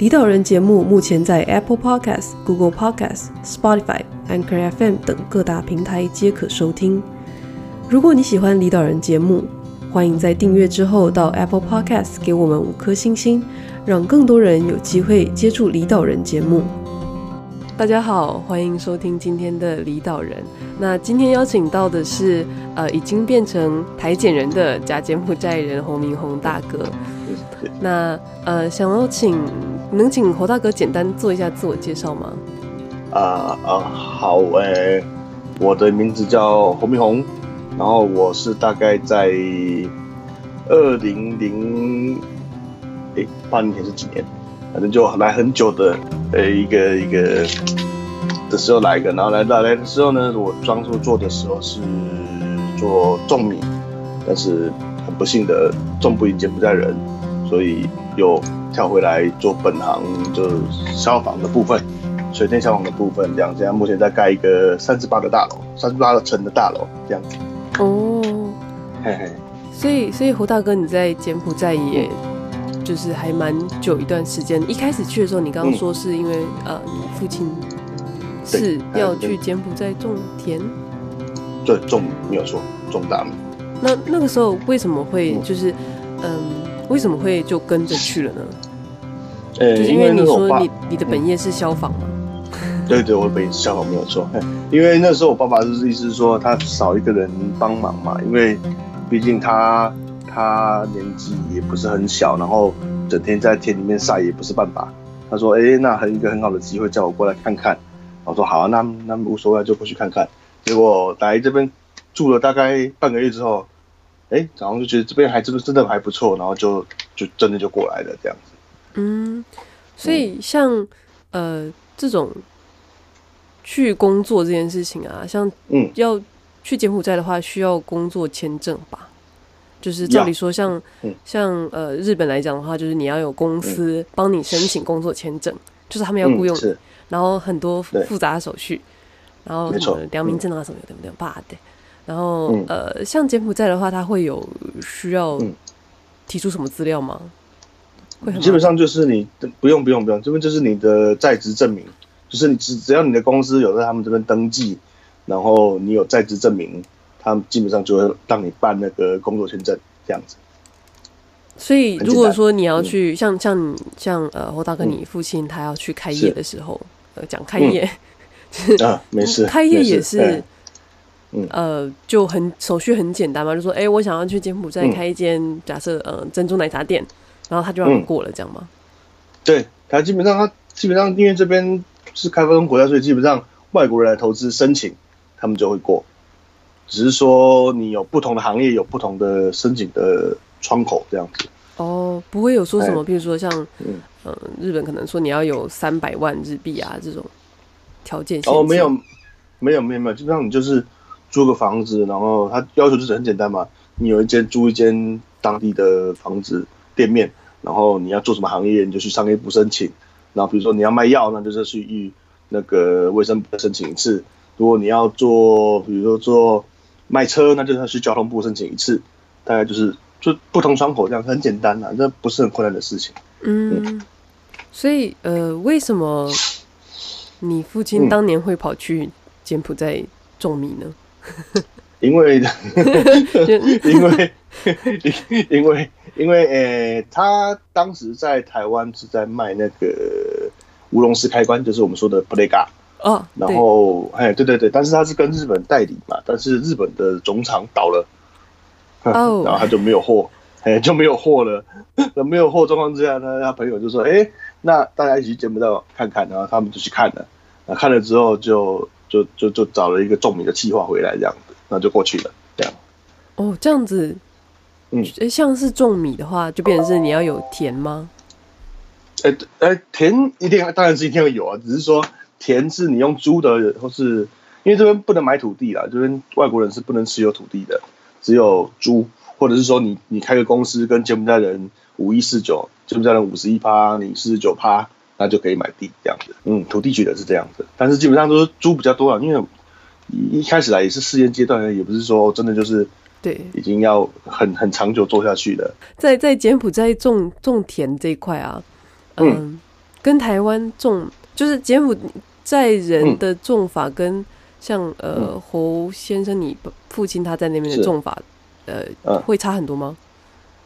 离岛人节目目前在 Apple Podcast、Google Podcast、Spotify、Anchor FM 等各大平台皆可收听。如果你喜欢离岛人节目，欢迎在订阅之后到 Apple Podcast 给我们五颗星星，让更多人有机会接触离岛人节目。大家好，欢迎收听今天的离岛人。那今天邀请到的是呃，已经变成台检人的假柬埔寨人洪明宏大哥。那呃，想要请。能请侯大哥简单做一下自我介绍吗？啊啊，好诶、欸，我的名字叫侯明宏，然后我是大概在二零零诶八年前是几年，反正就来很久的呃一个一个的时候来一个，然后来到来的时候呢，我当初做的时候是做种米，但是很不幸的种不赢柬埔寨人，所以又。跳回来做本行，就是消防的部分，水电消防的部分，这样。现在目前在盖一个三十八个大楼，三十八个层的大楼，这样子。哦，嘿嘿。所以，所以胡大哥，你在柬埔寨也，就是还蛮久一段时间。一开始去的时候，你刚刚说是因为、嗯、呃，你父亲是要去柬埔寨种田，对，种没有错，种大米。那那个时候为什么会就是嗯？呃为什么会就跟着去了呢？呃，就是因为你说你你的本业是消防嘛？对对，我的本业是消防没有错。因为那时候我爸爸就是意思是说他少一个人帮忙嘛，因为毕竟他他年纪也不是很小，然后整天在田里面晒也不是办法。他说：“哎，那很一个很好的机会，叫我过来看看。”我说：“好啊，那那无所谓，就过去看看。”结果来这边住了大概半个月之后。哎，然后就觉得这边还真的真的还不错，然后就就真的就过来了这样子。嗯，所以像、嗯、呃这种去工作这件事情啊，像嗯要去柬埔寨的话，需要工作签证吧？就是照理说像，像、嗯、像呃日本来讲的话，就是你要有公司帮你申请工作签证，嗯、就是他们要雇佣然后很多复杂的手续，然后什么良民证啊什么的，对不对？爸的。然后、嗯，呃，像柬埔寨的话，他会有需要提出什么资料吗？嗯、基本上就是你不用不用不用，这边就是你的在职证明，就是你只只要你的公司有在他们这边登记，然后你有在职证明，他们基本上就会让你办那个工作签证这样子。所以如果说你要去，嗯、像像像呃侯大哥你父亲他要去开业的时候，呃讲开业，嗯、啊没事，开业也是。嗯、呃，就很手续很简单嘛，就说，哎、欸，我想要去柬埔寨开一间、嗯，假设，呃，珍珠奶茶店，然后他就让你过了，这样吗？对，他基本上，他基本上，因为这边是开发中国家，所以基本上外国人来投资申请，他们就会过。只是说你有不同的行业，有不同的申请的窗口这样子。哦，不会有说什么，比如说像，嗯、呃，日本可能说你要有三百万日币啊这种条件。哦，没有，没有，没有，没有，基本上你就是。租个房子，然后他要求就是很简单嘛，你有一间租一间当地的房子店面，然后你要做什么行业，你就去商业部申请。然后比如说你要卖药，那就是去那个卫生部申请一次。如果你要做，比如说做卖车，那就是要去交通部申请一次。大概就是就不同窗口这样，很简单啊，这不是很困难的事情。嗯，嗯所以呃，为什么你父亲当年会跑去柬埔寨种米呢？因为，因为，因为，因为，诶、欸，他当时在台湾是在卖那个乌龙式开关，就是我们说的 Plega 哦，然后，哎，对对对，但是他是跟日本代理嘛，但是日本的总厂倒了，哦，然后他就没有货，哎，就没有货了，那没有货状况之下呢，他朋友就说，哎、欸，那大家一起见不到看看，然后他们就去看了，那看了之后就。就就就找了一个种米的计划回来，这样子，那就过去了，这样。哦，这样子，嗯，像是种米的话，就变成是你要有田吗？哎、欸、哎、欸，田一定当然是一定要有啊，只是说田是你用租的，或是因为这边不能买土地啦，这边外国人是不能持有土地的，只有租，或者是说你你开个公司跟柬埔寨人五一四九，柬埔寨人五十一趴，你四十九趴，那就可以买地这样子。嗯，土地取得是这样子，但是基本上都是租比较多啊，因为一开始来也是试验阶段，也不是说真的就是对，已经要很很长久做下去的。在在柬埔寨种种田这一块啊，嗯，嗯跟台湾种就是柬埔寨人的种法跟。像呃侯先生，你父亲他在那边的种法，呃、嗯，会差很多吗？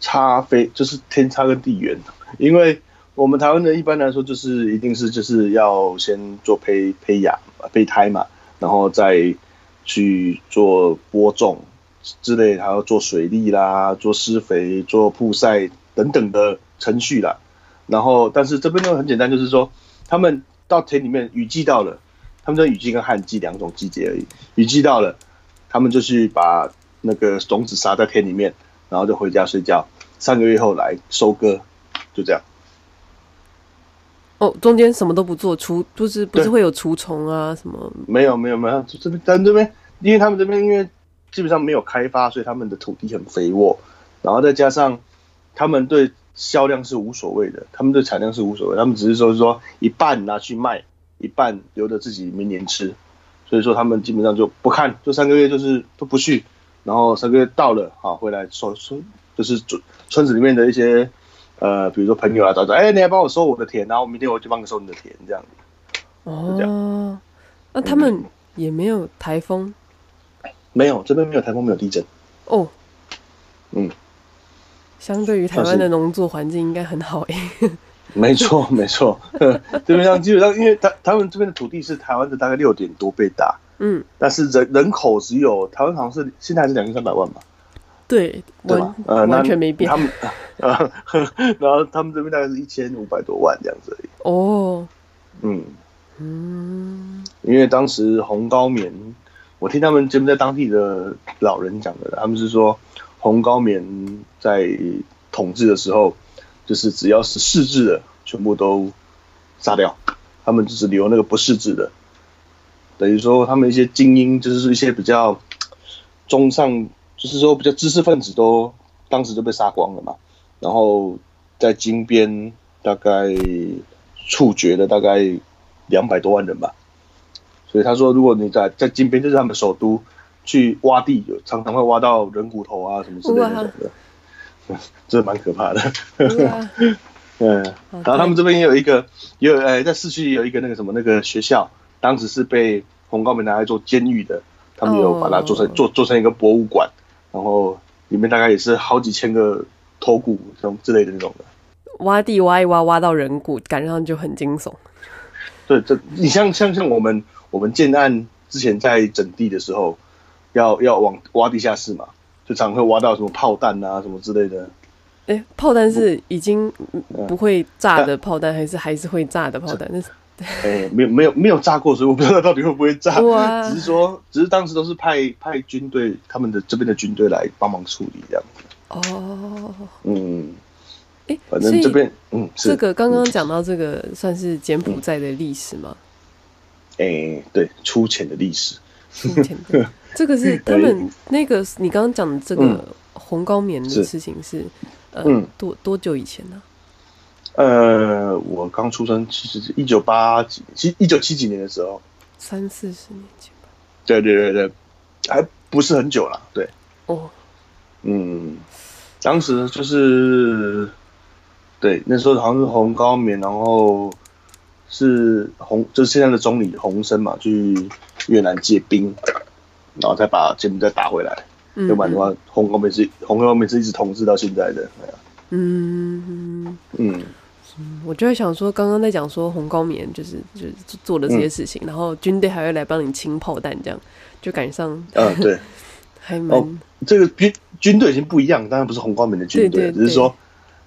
差非就是天差跟地远，因为我们台湾人一般来说就是一定是就是要先做胚胚芽胚胎嘛，然后再去做播种之类，还要做水利啦、做施肥、做曝晒等等的程序啦。然后但是这边呢很简单，就是说他们到田里面雨季到了。他们的雨季跟旱季两种季节而已。雨季到了，他们就去把那个种子撒在田里面，然后就回家睡觉。三个月后来收割，就这样。哦，中间什么都不做，除就是不是会有除虫啊什么？没有没有没有，这边但这边，因为他们这边因为基本上没有开发，所以他们的土地很肥沃，然后再加上他们对销量是无所谓的，他们对产量是无所谓，他们只是说是说一半拿去卖。一半留着自己明年吃，所以说他们基本上就不看，就三个月就是都不去，然后三个月到了，好回来收收，就是村村子里面的一些呃，比如说朋友啊，找找，哎，你来帮我收我的田，然后明天我就帮你收你的田，这样子。哦，那他们也没有台风？没有，这边没有台风，没有地震。哦，嗯，相对于台湾的农作环境应该很好诶。没错，没错，基本上基本上，因为他他们这边的土地是台湾的大概六点多倍大，嗯，但是人人口只有台湾好像是现在还是两千三百万吧，对，完呃完全没变，他们呃，然后他们这边大概是一千五百多万这样子而已，哦，嗯。嗯，因为当时红高棉，我听他们柬埔寨当地的老人讲的，他们是说红高棉在统治的时候。就是只要是识字的，全部都杀掉，他们就是留那个不识字的，等于说他们一些精英，就是一些比较中上，就是说比较知识分子都当时就被杀光了嘛。然后在金边大概处决了大概两百多万人吧。所以他说，如果你在在金边，就是他们首都去挖地，常常会挖到人骨头啊什么之类的那种的。这蛮可怕的，啊，嗯，然后他们这边也有一个，也有哎，在市区也有一个那个什么那个学校，当时是被红高棉拿来做监狱的，他们有把它做成做做成一个博物馆，然后里面大概也是好几千个头骨这种之类的那种的。挖地挖一挖，挖到人骨，感觉上就很惊悚。对，这你像像像我们我们建案之前在整地的时候，要要往挖地下室嘛。就常会挖到什么炮弹啊，什么之类的。哎、欸，炮弹是已经不会炸的炮弹，还是还是会炸的炮弹？哎、欸，没有没有没有炸过，所以我不知道到底会不会炸。只是说，只是当时都是派派军队，他们的这边的军队来帮忙处理这样子。哦，嗯，哎、欸，反正这边嗯，这个刚刚讲到这个，算是柬埔寨的历史吗？哎、欸，对，粗浅的历史。粗浅的。这个是 他们那个你刚刚讲的这个红高棉的事情是，是呃、嗯、多多久以前呢？呃，我刚出生其实是一九八几七一九七几年的时候，三四十年前吧。对对对对，还不是很久了。对哦，嗯，当时就是对那时候好像是红高棉，然后是红就是现在的总理洪森嘛，去越南借兵。然后再把柬埔寨打回来，嗯、要不然的话，红高棉是红高棉是一直统治到现在的。嗯嗯嗯，我就在想说，刚刚在讲说红高棉就是就是做的这些事情，嗯、然后军队还会来帮你清炮弹，这样就赶上。嗯、呃，对，还蛮、哦、这个军军队已经不一样，当然不是红高棉的军队，只是说，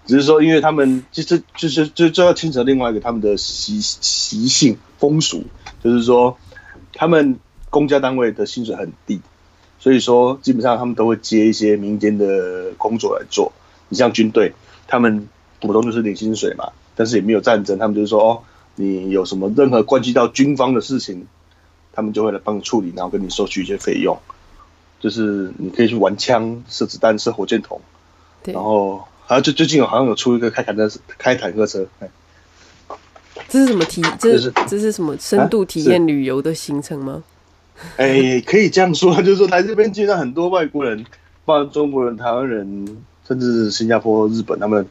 只是说，因为他们就是就是就就要牵扯另外一个他们的习习性风俗，就是说他们。公家单位的薪水很低，所以说基本上他们都会接一些民间的工作来做。你像军队，他们普通就是领薪水嘛，但是也没有战争，他们就是说哦，你有什么任何关系到军方的事情，他们就会来帮你处理，然后跟你收取一些费用。就是你可以去玩枪、射子弹、射火箭筒，对。然后好像就最近有好像有出一个开坦克开坦克车。这是什么体？这是这是什么深度体验旅游的行程吗？哎、欸，可以这样说，就是说来这边见到很多外国人，包括中国人、台湾人，甚至是新加坡、日本，他们有有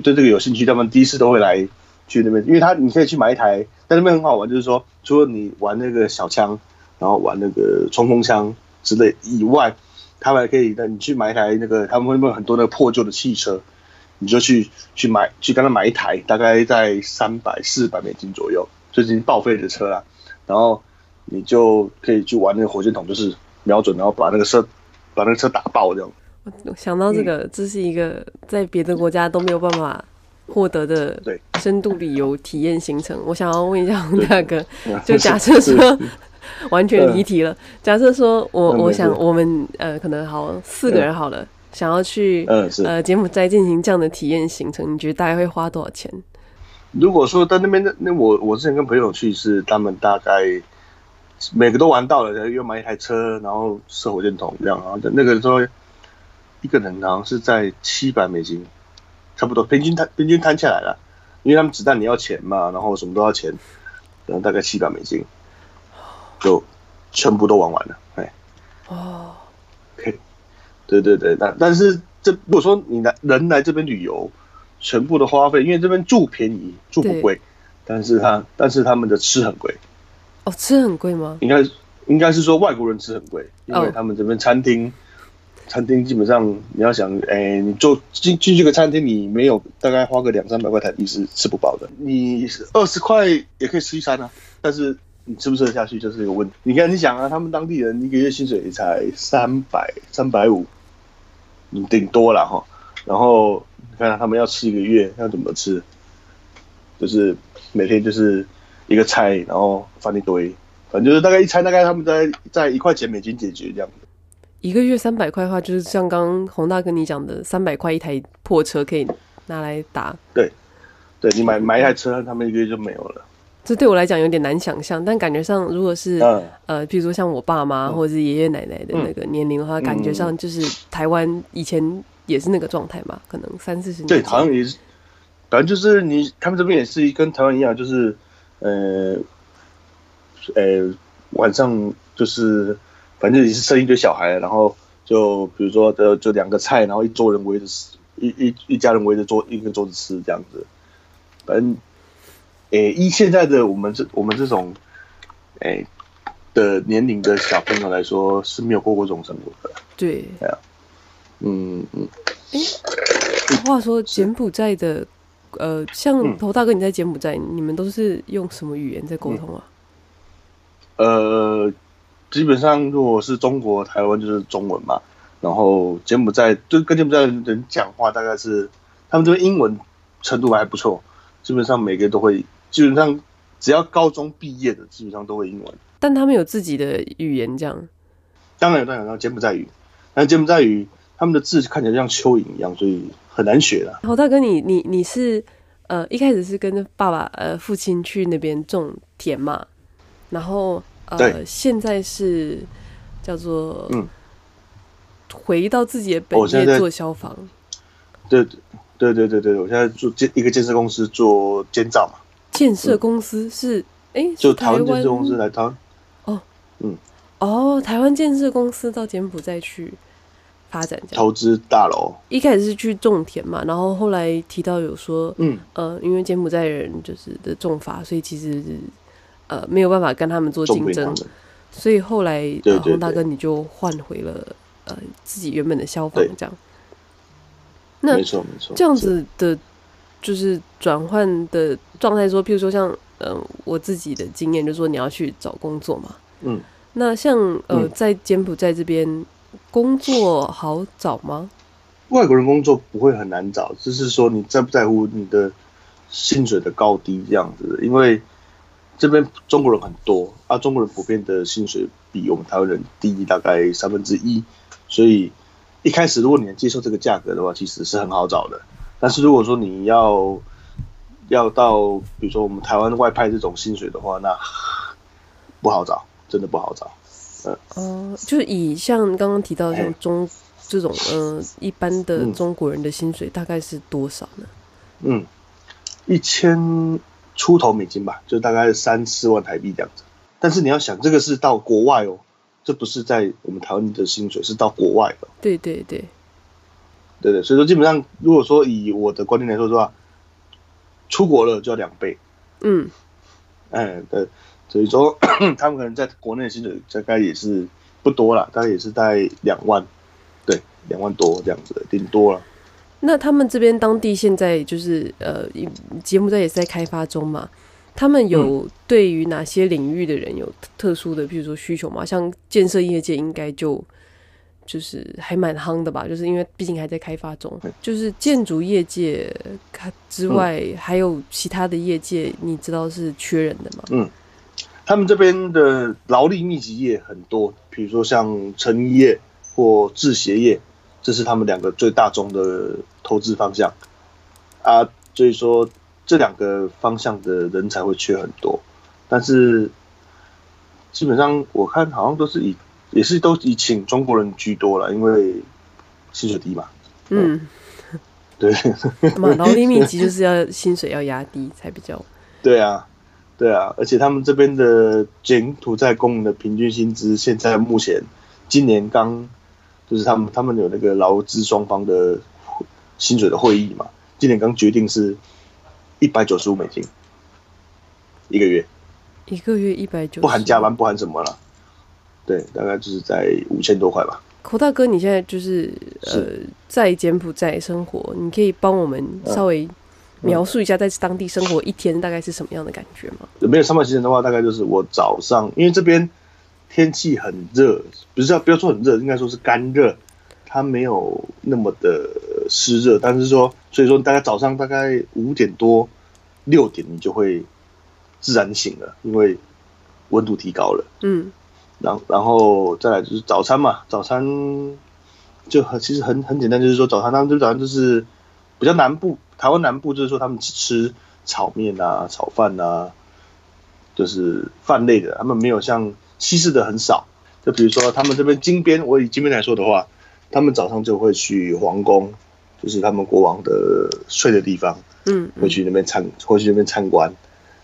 对这个有兴趣，他们第一次都会来去那边，因为他你可以去买一台，在那边很好玩，就是说除了你玩那个小枪，然后玩那个冲锋枪之类以外，他们还可以，那你去买一台那个，他们会有很多那个破旧的汽车。你就去去买，去跟他买一台，大概在三百四百美金左右，最近报废的车啦。然后你就可以去玩那个火箭筒，就是瞄准，然后把那个车把那个车打爆这样。我想到这个，嗯、这是一个在别的国家都没有办法获得的深度旅游体验行程。我想要问一下洪大哥，就假设说 完全离题了，假设说我我想我们呃可能好四个人好了。嗯想要去呃呃柬埔寨进行这样的体验行程，你觉得大概会花多少钱？如果说在那边的那我我之前跟朋友去是他们大概每个都玩到了，又买一台车，然后射火箭筒这样，然后那个时候一个人好像是在七百美金，差不多平均摊平均摊下来了，因为他们子弹你要钱嘛，然后什么都要钱，然后大概七百美金就全部都玩完了，哎哦，可以。对对对，但但是这如果说你来人来这边旅游，全部的花费，因为这边住便宜，住不贵，但是他但是他们的吃很贵。哦，吃很贵吗？应该应该是说外国人吃很贵，因为他们这边餐厅、哦、餐厅基本上你要想，哎，你做进进去个餐厅，你没有大概花个两三百块台币是吃不饱的。你二十块也可以吃一餐啊，但是。你吃不吃得下去就是一个问题。你看，你想啊，他们当地人一个月薪水才三百、三百五，你顶多了哈。然后你看他们要吃一个月，要怎么吃？就是每天就是一个菜，然后放一堆，反正就是大概一餐大概他们在在一块钱美金解决这样。一个月三百块的话，就是像刚刚洪大跟你讲的，三百块一台破车可以拿来打。对，对你买买一台车，他们一个月就没有了。这对我来讲有点难想象，但感觉上，如果是、嗯、呃，比如说像我爸妈或者是爷爷奶奶的那个年龄的话，嗯、感觉上就是台湾以前也是那个状态嘛，可能三四十年。对，好像也是，反正就是你他们这边也是跟台湾一样，就是呃呃晚上就是反正也是生一堆小孩，然后就比如说的就两个菜，然后一桌人围着吃，一一一家人围着桌一个桌子吃这样子，反正。诶，依现在的我们这我们这种，诶的年龄的小朋友来说是没有过过这种生活的。对，对啊，嗯嗯。诶，话说柬埔寨的，呃，像头大哥你在柬埔寨，你们都是用什么语言在沟通啊？呃，基本上如果是中国台湾就是中文嘛，然后柬埔寨就跟柬埔寨人讲话，大概是他们这边英文程度还不错，基本上每个都会。基本上，只要高中毕业的，基本上都会英文。但他们有自己的语言，这样。当然有，当然有柬埔寨语。但柬埔寨语，他们的字看起来像蚯蚓一样，所以很难学的。好，大哥，你你你是呃一开始是跟着爸爸呃父亲去那边种田嘛？然后呃现在是叫做嗯。回到自己的本业做消防。对对对对对，我现在做建一个建设公司做建造嘛。建设公司是哎、嗯，就台湾建设公司来台湾哦，嗯，哦，台湾建设公司到柬埔寨去发展，投资大楼。一开始是去种田嘛，然后后来提到有说，嗯。呃，因为柬埔寨人就是的种法，所以其实呃没有办法跟他们做竞争，所以后来洪大哥你就换回了呃自己原本的消防这样。那没错没错，这样子的。就是转换的状态，说，譬如说像，嗯、呃，我自己的经验就是说，你要去找工作嘛，嗯，那像，呃，嗯、在柬埔寨这边工作好找吗？外国人工作不会很难找，只是说你在不在乎你的薪水的高低这样子，因为这边中国人很多，啊，中国人普遍的薪水比我们台湾人低大概三分之一，所以一开始如果你能接受这个价格的话，其实是很好找的。但是如果说你要要到比如说我们台湾外派这种薪水的话，那不好找，真的不好找。嗯，哦、呃，就是以像刚刚提到像中、欸、这种嗯、呃、一般的中国人的薪水大概是多少呢？嗯，一千出头美金吧，就大概三四万台币这样子。但是你要想，这个是到国外哦，这不是在我们台湾的薪水，是到国外的。对对对，对对，所以说基本上，如果说以我的观念来说的话，出国了就要两倍。嗯，哎，对，所以说 他们可能在国内的薪水大概也是不多了，大概也是在两万，对，两万多这样子的，顶多了。那他们这边当地现在就是呃，节目在也是在开发中嘛？他们有对于哪些领域的人有特殊的，比如说需求吗？像建设业界应该就就是还蛮夯的吧？就是因为毕竟还在开发中。就是建筑业界之外，还有其他的业界，你知道是缺人的吗？嗯，他们这边的劳力密集业很多，比如说像成衣业或制鞋业。这是他们两个最大宗的投资方向啊，所以说这两个方向的人才会缺很多，但是基本上我看好像都是以也是都以请中国人居多了，因为薪水低嘛。嗯，对。嘛，劳力密集就是要薪水要压低才比较。对啊，对啊，而且他们这边的柬埔寨工人的平均薪资现在目前今年刚。就是他们，他们有那个劳资双方的薪水的会议嘛，今年刚决定是一百九十五美金一个月，一个月一百九，不含加班，不含什么了，对，大概就是在五千多块吧。口大哥，你现在就是呃在柬埔寨生活，你可以帮我们稍微描述一下在当地生活一天大概是什么样的感觉吗？没有上班时间的话，大概就是我早上，因为这边。天气很热，不是要不要说很热，应该说是干热，它没有那么的湿热，但是说，所以说大概早上大概五点多六点你就会自然醒了，因为温度提高了。嗯，然后然后再来就是早餐嘛，早餐就很其实很很简单，就是说早餐他们就早上就是比较南部，台湾南部就是说他们只吃炒面啊、炒饭啊，就是饭类的，他们没有像。西式的很少，就比如说他们这边金边，我以金边来说的话，他们早上就会去皇宫，就是他们国王的睡的地方，嗯，会去那边参，会去那边参观，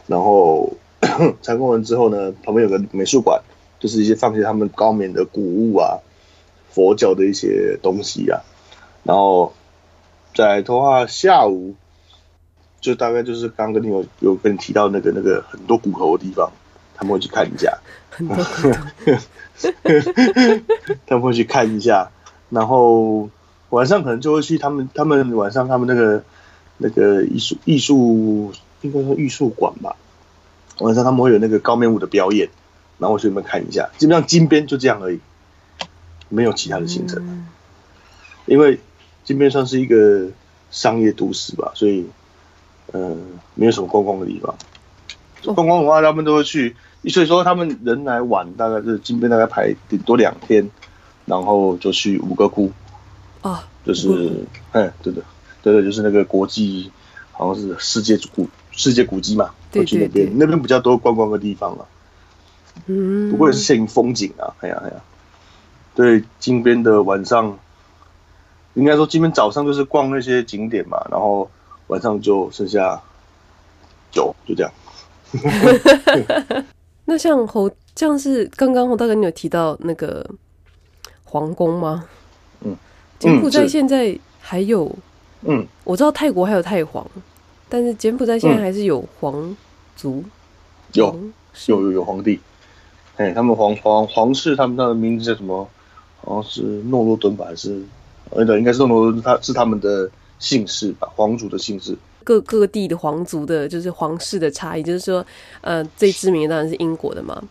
然后 参观完之后呢，旁边有个美术馆，就是一些放些他们高棉的古物啊，佛教的一些东西啊，然后再来的话，下午就大概就是刚刚跟你有有跟你提到那个那个很多骨头的地方，他们会去看一下。他们会去看一下，然后晚上可能就会去他们他们晚上他们那个那个艺术艺术应该说艺术馆吧，晚上他们会有那个高面舞的表演，然后我去那边看一下。基本上金边就这样而已，没有其他的行程。嗯、因为金边算是一个商业都市吧，所以嗯、呃，没有什么观光的地方。观光的话，他们都会去。所以说他们人来玩，大概是金边大概排顶多两天，然后就去五个窟。啊，就是，哎，对的，对对，就是那个国际，好像是世界古世界古迹嘛，会去那边，那边比较多观光的地方啊。嗯，不过也是摄影风景啊，哎呀哎呀，对，金边的晚上，应该说金边早上就是逛那些景点嘛，然后晚上就剩下酒，就这样。那像侯，像是刚刚侯大哥你有提到那个皇宫吗？嗯，柬埔寨现在还有，嗯，我知道泰国还有泰皇，但是柬埔寨现在还是有皇族，有有有有皇帝，哎，他们皇皇皇室，他们那个名字叫什么？好像是诺罗敦吧，还是？呃，对，应该是诺罗敦，他是他们的姓氏吧，皇族的姓氏。各各地的皇族的，就是皇室的差异，就是说，呃，最知名的当然是英国的嘛，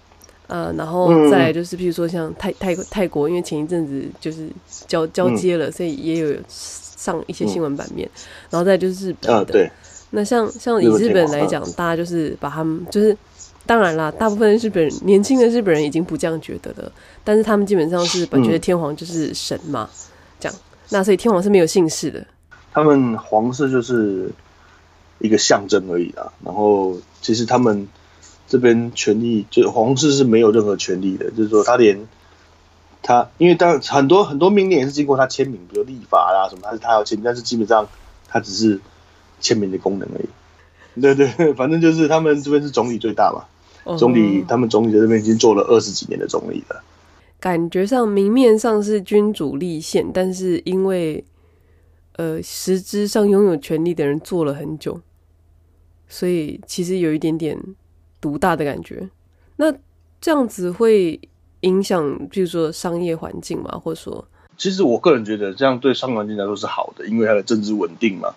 呃，然后再就是，譬如说像泰泰泰国，因为前一阵子就是交交接了，所以也有上一些新闻版面，然后再就是日本的，那像像以日本来讲，大家就是把他们就是，当然啦，大部分日本人年轻的日本人已经不这样觉得了，但是他们基本上是把觉得天皇就是神嘛，这样，那所以天皇是没有姓氏的，他们皇室就是。一个象征而已啦，然后其实他们这边权力，就皇室是没有任何权力的，就是说他连他，因为当很多很多命令也是经过他签名，比如立法啦什么，他是他要签，但是基本上他只是签名的功能而已。对对，反正就是他们这边是总理最大嘛，总理他们总理在这边已经做了二十几年的总理了。感觉上明面上是君主立宪，但是因为呃实质上拥有权力的人做了很久，所以其实有一点点独大的感觉。那这样子会影响，比如说商业环境嘛，或者说，其实我个人觉得这样对商业环境来说是好的，因为它的政治稳定嘛。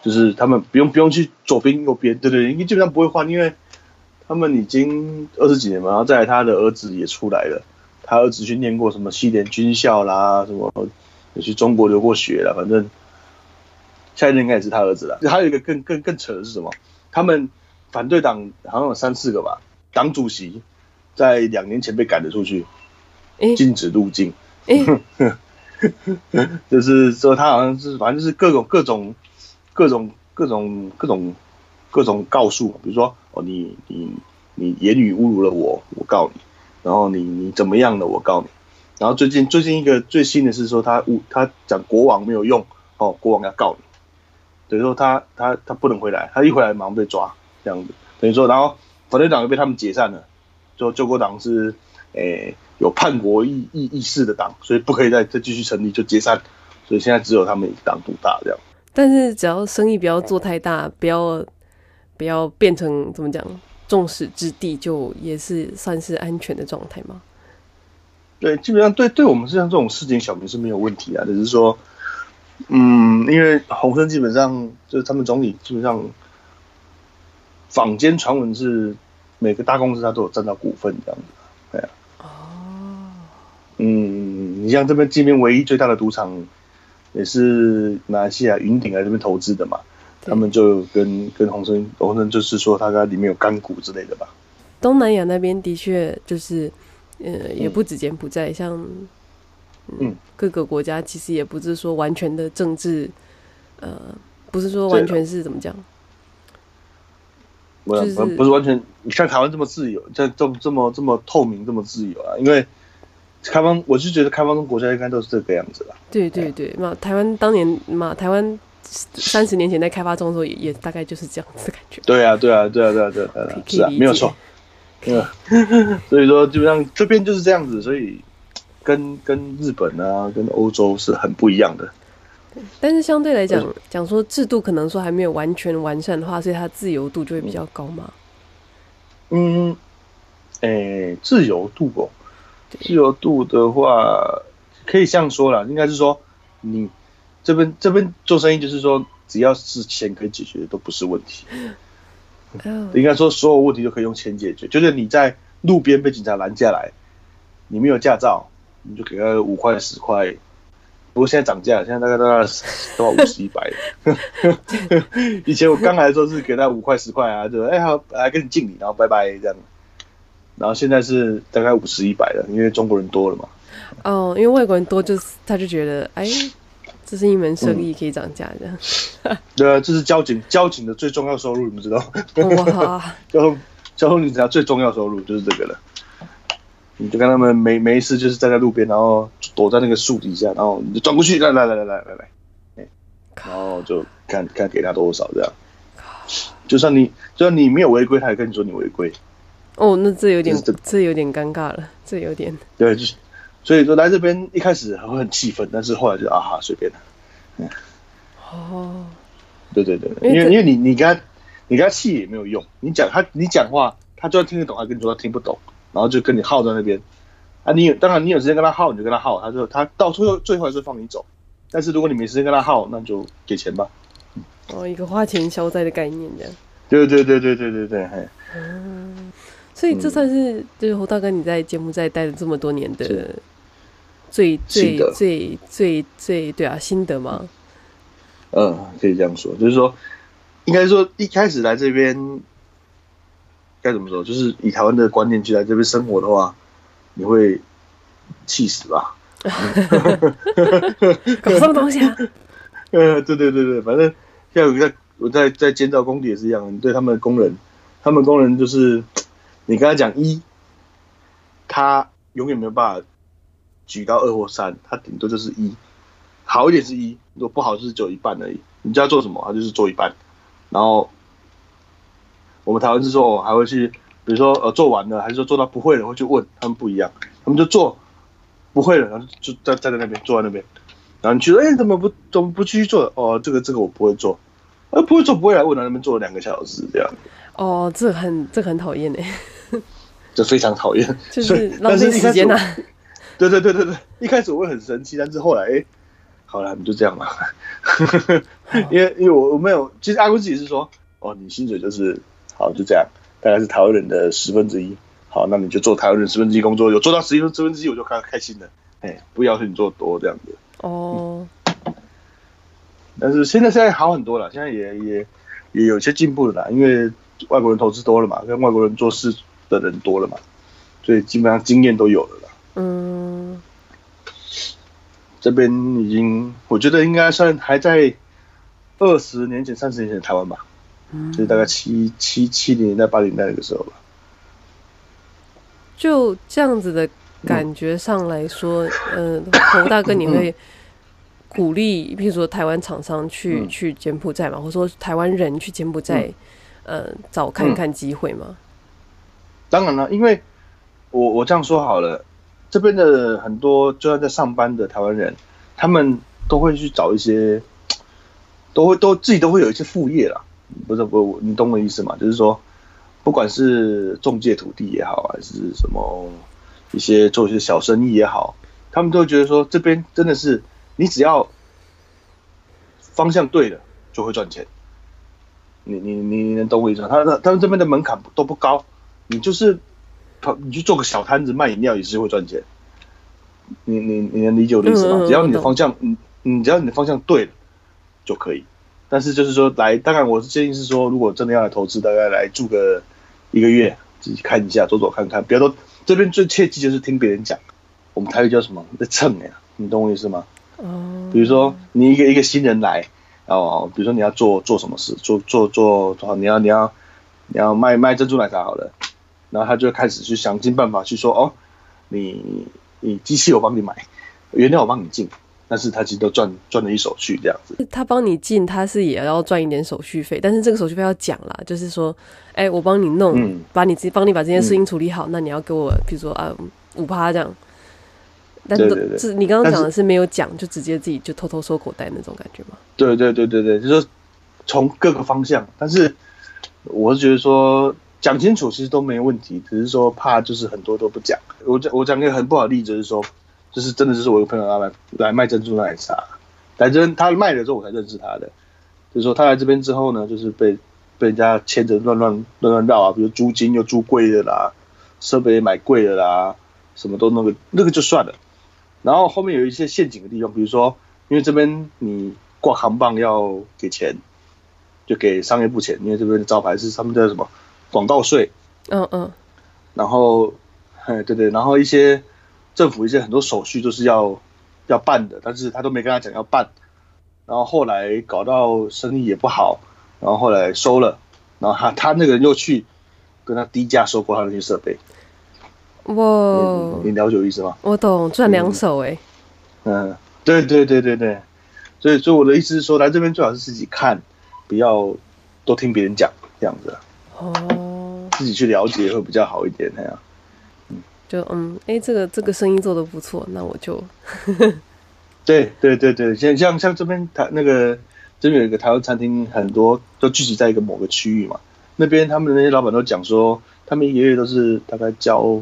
就是他们不用不用去左边右边，对对，因为基本上不会换，因为他们已经二十几年嘛，然后再来他的儿子也出来了，他儿子去念过什么西点军校啦，什么也去中国留过学啦，反正下一任应该也是他儿子了。还有一个更更更扯的是什么？他们反对党好像有三四个吧，党主席在两年前被赶了出去，禁止入境，就是说他好像是反正就是各种各种。各种各种各种各种告诉，比如说哦，你你你言语侮辱了我，我告你，然后你你怎么样的，我告你，然后最近最近一个最新的是说他侮他讲国王没有用哦，国王要告你，等于说他他他不能回来，他一回来马上被抓这样子，等于说然后反对党又被他们解散了，就救国党是诶、欸、有叛国意意意识的党，所以不可以再再继续成立就解散，所以现在只有他们一党独大这样。但是只要生意不要做太大，不要不要变成怎么讲众矢之的，就也是算是安全的状态吗？对，基本上对对我们像这种市井小民是没有问题啊，只是说，嗯，因为洪森基本上就是他们总理基本上坊间传闻是每个大公司它都有占到股份这样子，对啊。哦。嗯，你像这边这边唯一最大的赌场。也是马来西亚云顶来这边投资的嘛，他们就跟跟鸿升鸿升就是说他在里面有干股之类的吧。东南亚那边的确就是，呃，也不止柬埔寨，像嗯各个国家其实也不是说完全的政治，呃，不是说完全是怎么讲，不是不是完全，你像台湾这么自由，这这这么这么透明，这么自由啊，因为。开放，我是觉得开放中国家应该都是这个样子吧。对对对，嘛，台湾当年嘛，台湾三十年前在开发中的时候也，也大概就是这样子的感觉。对啊，对啊，对啊，对啊，对啊，是啊，没有错。嗯，所以说基本上这边就是这样子，所以跟跟日本啊，跟欧洲是很不一样的。但是相对来讲，讲说制度可能说还没有完全完善的话，所以它自由度就会比较高嘛。嗯，诶，自由度哦。自由度的话，可以这样说啦，应该是说，你这边这边做生意，就是说，只要是钱可以解决的，都不是问题。Oh. 应该说，所有问题都可以用钱解决。就是你在路边被警察拦下来，你没有驾照，你就给他五块十块。不过现在涨价，现在大概大概 都要五十一百。以前我刚来的时候是给他五块十块啊，就哎好来跟你敬礼，然后拜拜这样。然后现在是大概五十一百了，因为中国人多了嘛。哦，因为外国人多，就是他就觉得，哎，这是一门生意，可以涨价的。嗯、对啊，这是交警交警的最重要收入，你们知道？哇！交通交通警察最重要收入就是这个了。你就跟他们没没事，就是站在路边，然后躲在那个树底下，然后你就转过去，来来来来来来来，然后就看看给他多少这样。就算你就算你没有违规，他也跟你说你违规。哦，那这有点，这，这有点尴尬了，这有点。对，就是，所以说来这边一开始还会很气愤，但是后来就啊哈随便了。嗯。哦。对对对，因为因为你你跟他你跟他气也没有用，你讲他你讲话，他就算听得懂，他跟你说他听不懂，然后就跟你耗在那边。啊，你有当然你有时间跟他耗，你就跟他耗，他就他到最后最后还是放你走。但是如果你没时间跟他耗，那就给钱吧。哦，一个花钱消灾的概念这样。对对对对对对对，嘿。嗯。所以这算是就是侯大哥你在柬埔寨待了这么多年的最最最最最对啊心得吗？嗯，可以这样说，就是说应该说一开始来这边该怎么说，就是以台湾的观念去来这边生活的话，你会气死吧？搞什么东西啊？呃，对对对对，反正像我在我在在建造工地也是一样，你对他们的工人，他们工人就是。你跟他讲一，他永远没有办法举到二或三，他顶多就是一，好一点是一，如果不好就是只有一半而已。你叫他做什么，他就是做一半。然后我们台湾是说还会去，比如说呃做完了，还是说做到不会了会去问，他们不一样，他们就做不会了，然后就站站在那边坐在那边，然后你觉得哎怎么不怎么不继续做？哦这个这个我不会做，呃不会做不会来问，那边做了两个小时这样。哦，这很这很讨厌哎，这非常讨厌，就是浪费时间呐。对对对对对，一开始我会很生气，但是后来哎，好了，你就这样吧。因为因为我我没有，其实阿公自己是说，哦，你薪水就是好就这样，大概是台湾人的十分之一，好，那你就做台湾人十分之一工作，有做到十一分十分之一我就开开心了，哎，不要求你做多这样子。哦、嗯。但是现在现在好很多了，现在也也也有些进步了啦，因为外国人投资多了嘛，跟外国人做事的人多了嘛，所以基本上经验都有了啦。嗯。这边已经，我觉得应该算还在二十年前、三十年前的台湾吧，嗯，就是大概七七七零年代、八零年代那个时候吧。就这样子的感觉上来说，嗯，呃、侯大哥，你会鼓励，譬如说台湾厂商去、嗯、去柬埔寨嘛，或者说台湾人去柬埔寨，嗯、呃，找看看机会吗？当然了，因为我我这样说好了。这边的很多就算在上班的台湾人，他们都会去找一些，都会都自己都会有一些副业啦。不是不，你懂我意思吗？就是说，不管是中介土地也好，还是什么一些做一些小生意也好，他们都会觉得说，这边真的是你只要方向对了就会赚钱。你你你能懂我意思吗？他他他们这边的门槛都不高，你就是。你去做个小摊子卖饮料也是会赚钱，你你你能理解我的意思吗？只要你的方向，你你只要你的方向对了就可以。但是就是说来，当然我是建议是说，如果真的要来投资，大概来住个一个月，自己看一下，走走看看。比如说这边最切记就是听别人讲，我们台语叫什么？在蹭呀，你懂我意思吗？哦。比如说你一个一个新人来，哦，比如说你要做做什么事，做做做做，你要你要你要卖卖珍珠奶茶好了。然后他就开始去想尽办法去说哦，你你机器我帮你买，原料我帮你进，但是他其实都赚赚了一手续这样子。他帮你进，他是也要赚一点手续费，但是这个手续费要讲啦，就是说，哎，我帮你弄，嗯、把你自己帮你把这件事情处理好，嗯、那你要给我，比如说啊五趴这样。但是，你刚刚讲的是没有讲，就直接自己就偷偷收口袋那种感觉吗？对对对对对，就是从各个方向，但是我是觉得说。讲清楚其实都没问题，只是说怕就是很多都不讲。我讲我讲个很不好的例子，就是说，就是真的就是我有朋友来来卖珍珠奶茶，来这边他卖了之后我才认识他的，就是说他来这边之后呢，就是被被人家牵着乱乱乱乱绕啊，比如租金又租贵的啦，设备也买贵的啦，什么都那个那个就算了。然后后面有一些陷阱的地方，比如说因为这边你挂扛棒要给钱，就给商业部钱，因为这边的招牌是他们叫什么？广告税，嗯嗯，然后，哎对对，然后一些政府一些很多手续都是要要办的，但是他都没跟他讲要办，然后后来搞到生意也不好，然后后来收了，然后他他那个人又去跟他低价收购他那些设备，哇，你，你了解我意思吗？我懂，赚两手哎，嗯，对对对对对，所以所以我的意思是说，来这边最好是自己看，不要多听别人讲这样子。哦，自己去了解会比较好一点那样，嗯，就嗯，哎、欸，这个这个生意做的不错，那我就，对对对对，像像像这边台那个这边有一个台湾餐厅，很多都聚集在一个某个区域嘛，那边他们那些老板都讲说，他们一个月都是大概交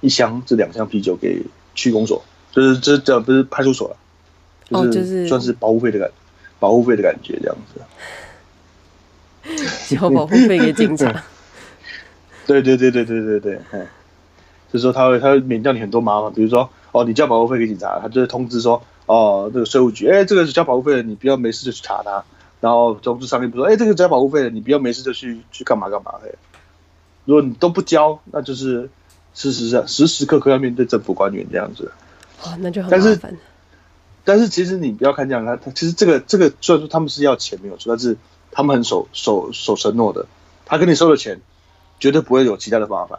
一箱至两箱啤酒给区公所，就是这这不是派出所了，就是算是保护费的感，保护费的感觉这样子。交保护费给警察。对对对对对对对，嗯，就是说他会他会免掉你很多麻烦，比如说哦，你交保护费给警察，他就会通知说哦，这个税务局，哎，这个是交保护费的，你不要没事就去查他，然后通知上面不说，哎，这个交保护费的，你不要没事就去去干嘛干嘛的。如果你都不交，那就是事实上时时刻刻要面对政府官员这样子。哦，那就很麻烦。但是，但是其实你不要看这样，他他其实这个这个虽然说他们是要钱没有错，但是。他们很守守守承诺的，他跟你收了钱，绝对不会有其他的麻烦。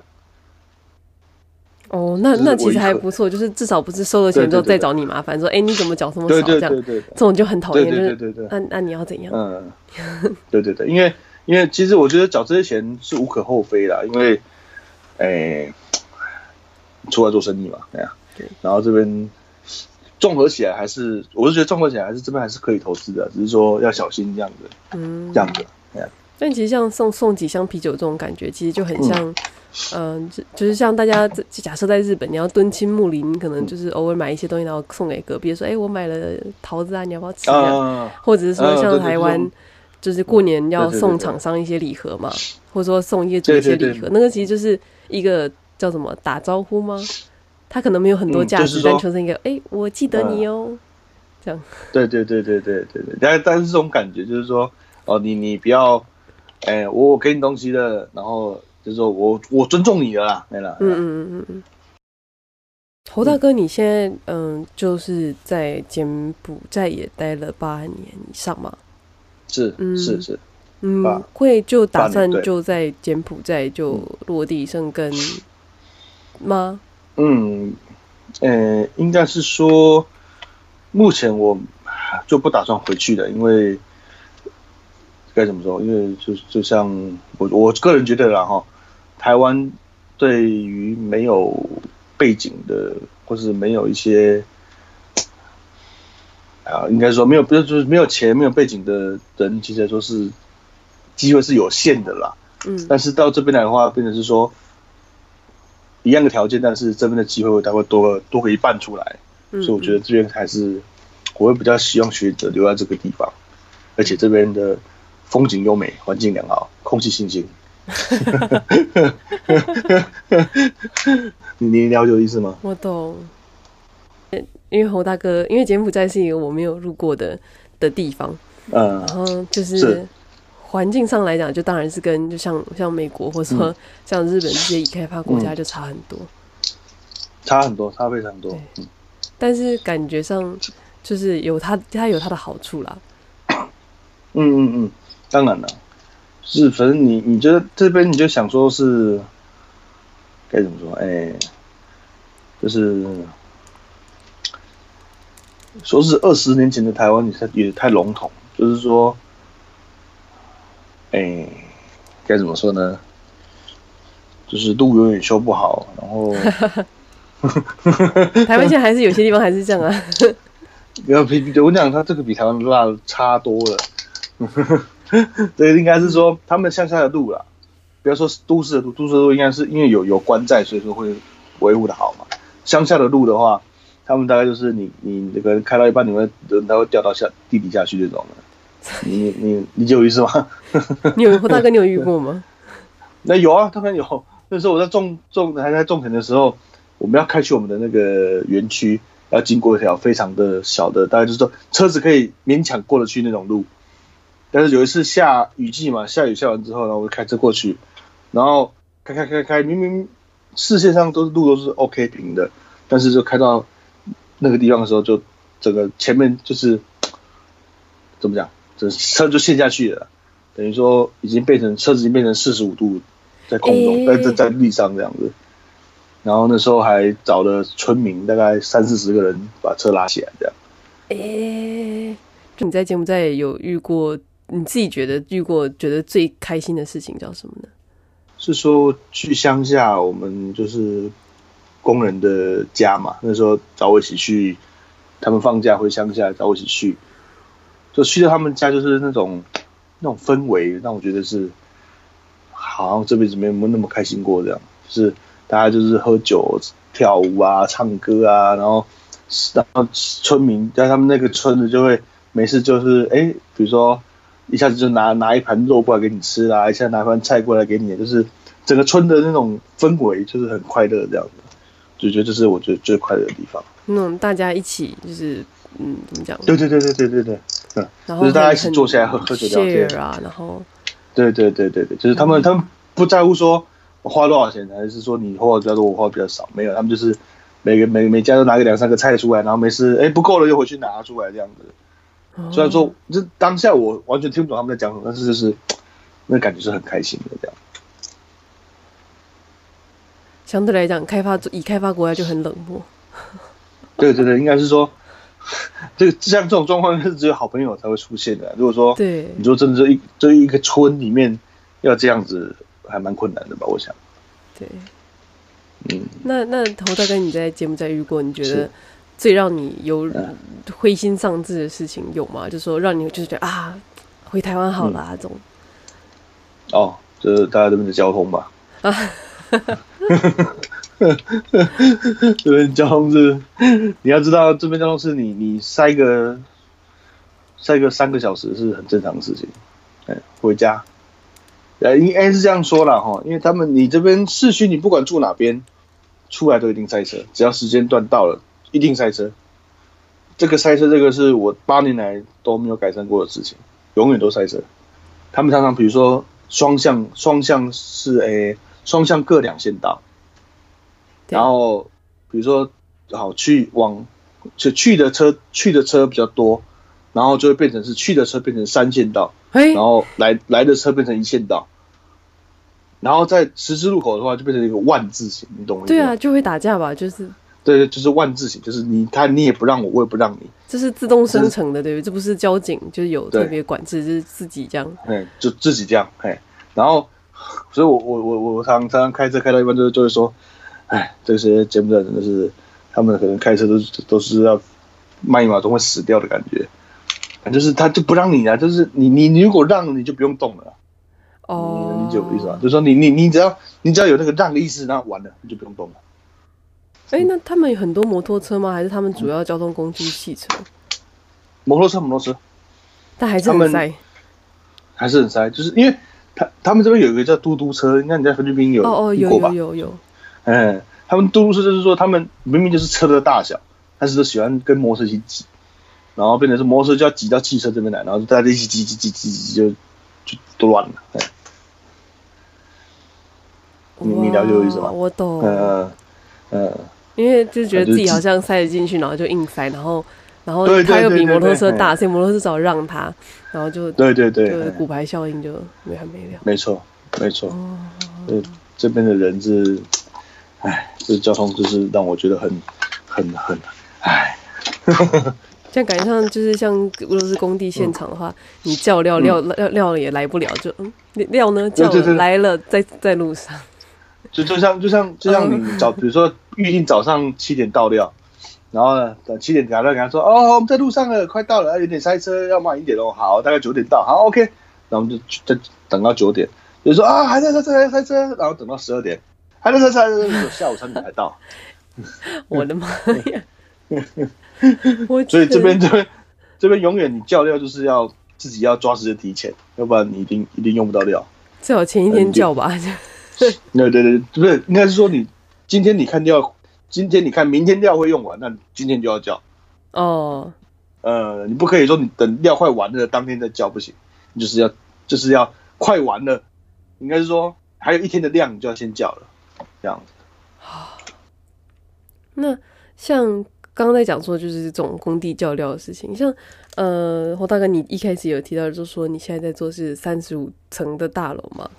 哦，那那其实还不错，就是至少不是收了钱之后再找你麻烦，说哎你怎么缴这么少这样，这种就很讨厌。对对对对，那那你要怎样？嗯，对对对，因为因为其实我觉得缴这些钱是无可厚非的，因为哎出来做生意嘛，对呀，对，然后这边综合起来还是，我是觉得综合起来还是这边还是可以投资的，只是说要小心这样子，嗯，这样子，对呀。但其实像送送几箱啤酒这种感觉，其实就很像。嗯嗯，就就是像大家假设在日本，你要敦亲睦邻，你可能就是偶尔买一些东西，然后送给隔壁，说：“哎、欸，我买了桃子啊，你要不要吃？”啊，或者是说像台湾，就是过年要送厂商一些礼盒嘛，或者说送业主一些礼盒，那个其实就是一个叫什么打招呼吗？他可能没有很多价值，但求生一个哎、欸，我记得你哦，这样。对对对对对对对，但但是这种感觉就是说，哦，你你不要，哎、欸，我给你东西了，然后。就是说我我尊重你的啦，没了。嗯嗯嗯嗯嗯。侯大哥，你现在嗯，就是在柬埔寨也待了八年以上嘛？是，嗯、是是。嗯，会就打算就在柬埔寨就落地生根吗？嗯，呃，应该是说，目前我就不打算回去的，因为该怎么说？因为就就像我我个人觉得啦哈。台湾对于没有背景的，或是没有一些啊，应该说没有，不是就是没有钱、没有背景的人，其实说是机会是有限的啦。嗯。但是到这边来的话，变成是说一样的条件，但是这边的机会大概多多个一半出来。嗯。所以我觉得这边还是我会比较希望学者留在这个地方，而且这边的风景优美，环境良好，空气清新。你你了解我意思吗？我懂，因为侯大哥，因为柬埔寨是一个我没有入过的的地方，嗯，然后就是。环境上来讲，就当然是跟就像像美国或者说像日本这些已开发国家就差很多，嗯、差很多，差非常多。但是感觉上就是有它，它有它的好处啦。嗯嗯嗯，当然了。是，反正你你觉得这边你就想说是该怎么说？哎、欸，就是说是二十年前的台湾，你太也太笼统。就是说，哎、欸，该怎么说呢？就是路永远修不好，然后 台湾现在还是有些地方还是这样啊。不要比，我讲他这个比台湾辣差多了。这应该是说他们乡下的路啦，不要说都市的路，都市的路应该是因为有有官在，所以说会维护的好嘛。乡下的路的话，他们大概就是你你那个开到一半，你会人他会掉到下地底下去这种的。你你理解我意思吗？你有大哥，你有遇过吗？那有啊，当然有。那时候我在种种还在种田的时候，我们要开去我们的那个园区，要经过一条非常的小的，大概就是说车子可以勉强过得去那种路。但是有一次下雨季嘛，下雨下完之后，然后我就开车过去，然后开开开开，明明视线上都是路都是 OK 平的，但是就开到那个地方的时候，就整个前面就是 怎么讲，这车就陷下去了，等于说已经变成车子已经变成四十五度在空中，在在在地上这样子，然后那时候还找了村民，大概三四十个人把车拉起来这样。诶，就你在柬埔寨有遇过？你自己觉得遇过觉得最开心的事情叫什么呢？是说去乡下，我们就是工人的家嘛。那时候找我一起去，他们放假回乡下找我一起去，就去到他们家，就是那种那种氛围，让我觉得是好像这辈子没有那么开心过这样。就是大家就是喝酒、跳舞啊、唱歌啊，然后然后村民在他们那个村子就会没事就是哎、比如说。一下子就拿拿一盘肉过来给你吃啦，一下拿一盘菜过来给你，就是整个村的那种氛围，就是很快乐这样子，就觉得这是我觉得最快乐的地方。那种大家一起就是嗯，怎么讲？对对对对对对对，嗯，然后就是大家一起坐下来喝喝酒聊天啊，然后对对对对对，就是他们、嗯、他们不在乎说我花多少钱，还是说你花的比较多，我花的比较少，没有，他们就是每个每每家都拿个两三个菜出来，然后没事，哎，不够了又回去拿出来这样子。虽然说，这当下我完全听不懂他们在讲什么，但是就是 那感觉是很开心的这样。相对来讲，开发以开发国家就很冷漠。对对对，应该是说，这个像这种状况是只有好朋友才会出现的。如果说，对，你说真的这一这一个村里面要这样子，还蛮困难的吧？我想。对。嗯。那那侯大哥，你在柬埔寨遇过你觉得最让你有灰心丧志的事情有吗？就是说让你就是觉得啊，回台湾好了、啊嗯、这种。哦，就是大家这边的交通吧。啊。这边交通是，你要知道这边交通是你你塞个塞个三个小时是很正常的事情。哎，回家，呃，应该是这样说了哈，因为他们你这边市区你不管住哪边，出来都一定塞车，只要时间段到了，一定塞车。这个塞车这个是我八年来都没有改善过的事情，永远都塞车。他们常常比如说双向双向是诶双向各两线道。然后，比如说，好去往去去的车去的车比较多，然后就会变成是去的车变成三线道，然后来来的车变成一线道，然后在十字路口的话就变成一个万字形，你懂吗？对啊，就会打架吧，就是对，就是万字形，就是你他你也不让我，我也不让你，这是自动生成的，对不对？这不是交警就是有特别管制，就是自己这样，哎，就自己这样，哎，然后，所以我我我我常常开车开到一半就就会说。哎，这些柬埔寨人就是，他们可能开车都都是要慢一秒钟会死掉的感觉，就是他就不让你啊，就是你你你如果让你就不用动了，哦，你理解我意思吧？就是说你你你只要你只要有那个让的意思，那完了你就不用动了。哎，那他们有很多摩托车吗？还是他们主要交通工具是汽车？摩托车，摩托车，但还是很塞，还是很塞，就是因为他他们这边有一个叫嘟嘟车，你看你在菲律宾有哦哦有有有有。嗯，他们嘟嘟车就是说，他们明明就是车的大小，但是都喜欢跟摩托车一起挤，然后变成是摩托车就要挤到汽车这边来，然后大家一起挤挤挤挤挤就就都乱了。你你了解我意思吗？我懂。嗯嗯。因为就觉得自己好像塞得进去，然后就硬塞，然后然后他又比摩托车大，所以摩托车只好让他，然后就对对对，就骨牌效应就没完没了。没错没错。哦。呃，这边的人是。哎，这交通就是让我觉得很、很、很，哎。像感觉上就是像，如果是工地现场的话，嗯、你叫料料料料了也来不了，就嗯，料呢叫了来了，在在路上。就就像就像就像你早，比如说预定早上七点到料，然后呢等七点打电话给他说，哦，我们在路上了，快到了，有点塞车，要慢一点哦。好，大概九点到，好，OK。然后我们就就等到九点，就说啊还在塞车还在塞车，然后等到十二点。还在塞车下午三点才到，我的妈呀！所以这边这边这边永远你叫料就是要自己要抓时间提前，要不然你一定一定用不到料。最好前一天叫吧。对对对，不是应该是说你今天你看料，今天你看明天料会用完，那今天就要叫。哦。呃，你不可以说你等料快完了当天再叫不行，你就是要就是要快完了，应该是说还有一天的量你就要先叫了。这样子，那像刚刚在讲说，就是这种工地叫料的事情，像呃，侯大哥，你一开始有提到，就是说你现在在做是三十五层的大楼嘛？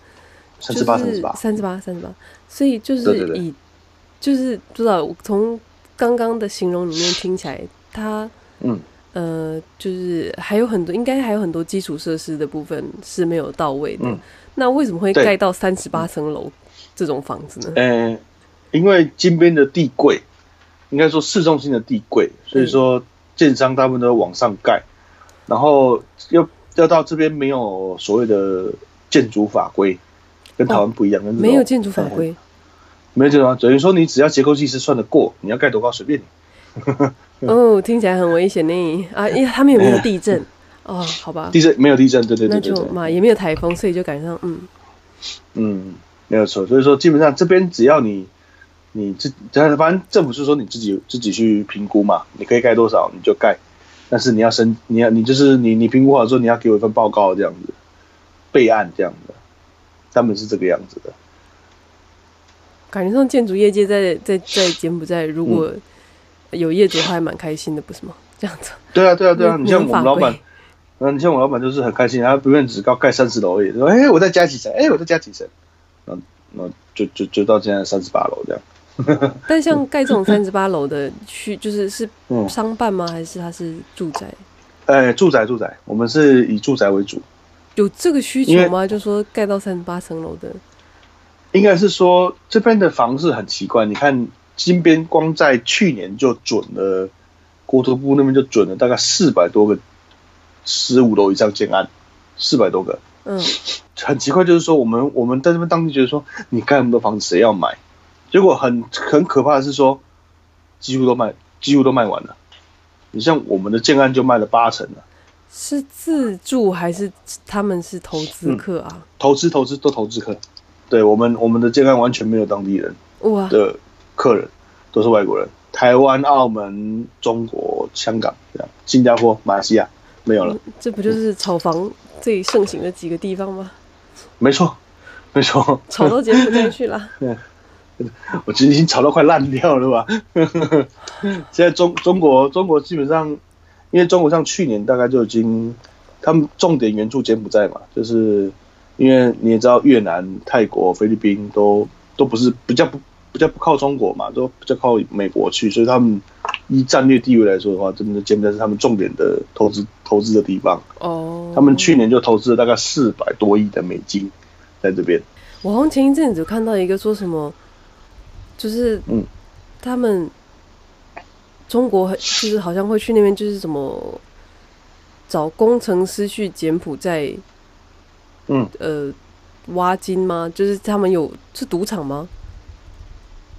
三十八，三十八，三十八，三十八。所以就是以，就是不知道从刚刚的形容里面听起来，它嗯呃，就是还有很多，应该还有很多基础设施的部分是没有到位的。嗯、那为什么会盖到三十八层楼？这种房子呢？嗯、欸，因为金边的地贵，应该说市中心的地贵，所以说建商大部分都往上盖，然后要要到这边没有所谓的建筑法规，跟台湾不一样，哦、没有建筑法规，没有建筑法，等于说你只要结构技师算得过，你要盖多高随便你。哦，听起来很危险呢啊！因为他们有没有地震？欸、哦，好吧，地震没有地震，对对对，对，那就嘛也没有台风，所以就赶上嗯嗯。没有错，所以说基本上这边只要你，你自，反正政府是说你自己自己去评估嘛，你可以盖多少你就盖，但是你要申，你要你就是你你评估好之后你要给我一份报告这样子，备案这样的，他们是这个样子的。感觉上建筑业界在在在柬埔寨，如果有业主还蛮开心的，不是吗？这样子。对啊对啊对啊，你像我们老板，嗯，你像我老板就是很开心，他不愿只高盖三十楼而已，说哎我再加几层，哎我再加几层。那就就就到现在三十八楼这样。但像盖这种三十八楼的区，就是是商办吗？还是它是住宅？哎、欸，住宅住宅，我们是以住宅为主。有这个需求吗？就说盖到三十八层楼的，应该是说这边的房子很奇怪。你看金边光在去年就准了，国土部那边就准了大概四百多个十五楼以上建案，四百多个。嗯，很奇怪，就是说我们我们在这边当地觉得说，你盖那么多房子谁要买？结果很很可怕的是说，几乎都卖，几乎都卖完了。你像我们的建案就卖了八成了。是自助还是他们是投资客啊？嗯、投资投资都投资客。对我们我们的健康完全没有当地人哇的客人，都是外国人。台湾、澳门、中国、香港这样，新加坡、马来西亚没有了。嗯、这不就是炒房最盛行的几个地方吗？没错，没错，炒到柬埔寨去了。我觉得已经炒到快烂掉了吧？现在中中国中国基本上，因为中国像去年大概就已经，他们重点援助柬埔寨嘛，就是因为你也知道越南、泰国、菲律宾都都不是比较不比较不靠中国嘛，都比较靠美国去，所以他们以战略地位来说的话，真的柬埔寨是他们重点的投资投资的地方。哦，他们去年就投资了大概四百多亿的美金在这边。我好像前一阵子看到一个说什么。就是，嗯，他们中国就是好像会去那边，就是什么找工程师去柬埔寨，嗯，呃，挖金吗？就是他们有是赌场吗？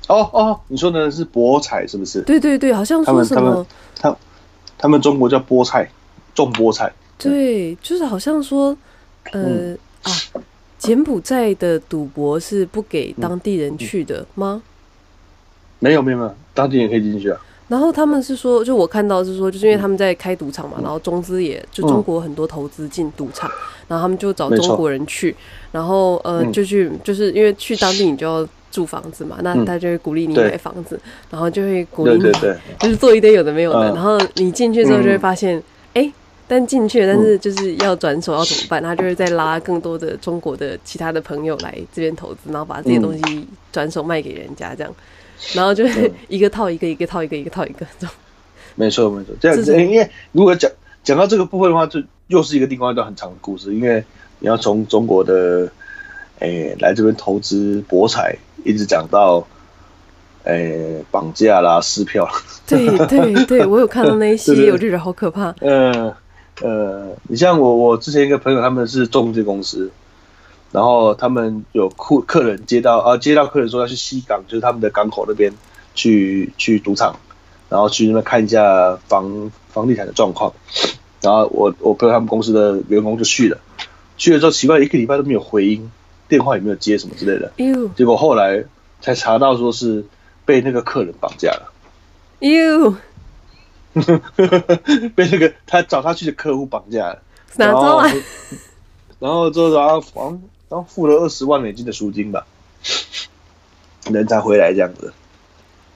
哦哦，你说的是博彩是不是？对对对，好像说什么，他们他们，中国叫菠菜，种菠菜。对，就是好像说，呃、嗯、啊，柬埔寨的赌博是不给当地人去的吗？没有没有没有，当地人可以进去啊。然后他们是说，就我看到是说，就是因为他们在开赌场嘛，然后中资也就中国很多投资进赌场，然后他们就找中国人去，然后呃就去，就是因为去当地你就要住房子嘛，那他就会鼓励你买房子，然后就会鼓励你，就是做一堆有的没有的，然后你进去之后就会发现，哎，但进去了，但是就是要转手要怎么办？他就会再拉更多的中国的其他的朋友来这边投资，然后把这些东西转手卖给人家这样。然后就是 一个套一个，一个套一个，一个套一个这种。没错没错，这样子，因为如果讲讲到这个部分的话，就又是一个另外一段很长的故事。因为你要从中国的诶来这边投资博彩，一直讲到诶绑架啦、撕票。对对对，我有看到那一些，我就觉得好可怕。呃呃，你像我我之前一个朋友，他们是中介公司。然后他们有客客人接到啊，接到客人说要去西港，就是他们的港口那边去去赌场，然后去那边看一下房房地产的状况。然后我我朋友他们公司的员工就去了，去了之后奇怪，一个礼拜都没有回音，电话也没有接什么之类的。结果后来才查到说是被那个客人绑架了。哟，被那个他找他去的客户绑架了。哪招啊？然后 之后然后房。然后付了二十万美金的赎金吧，人才回来这样子，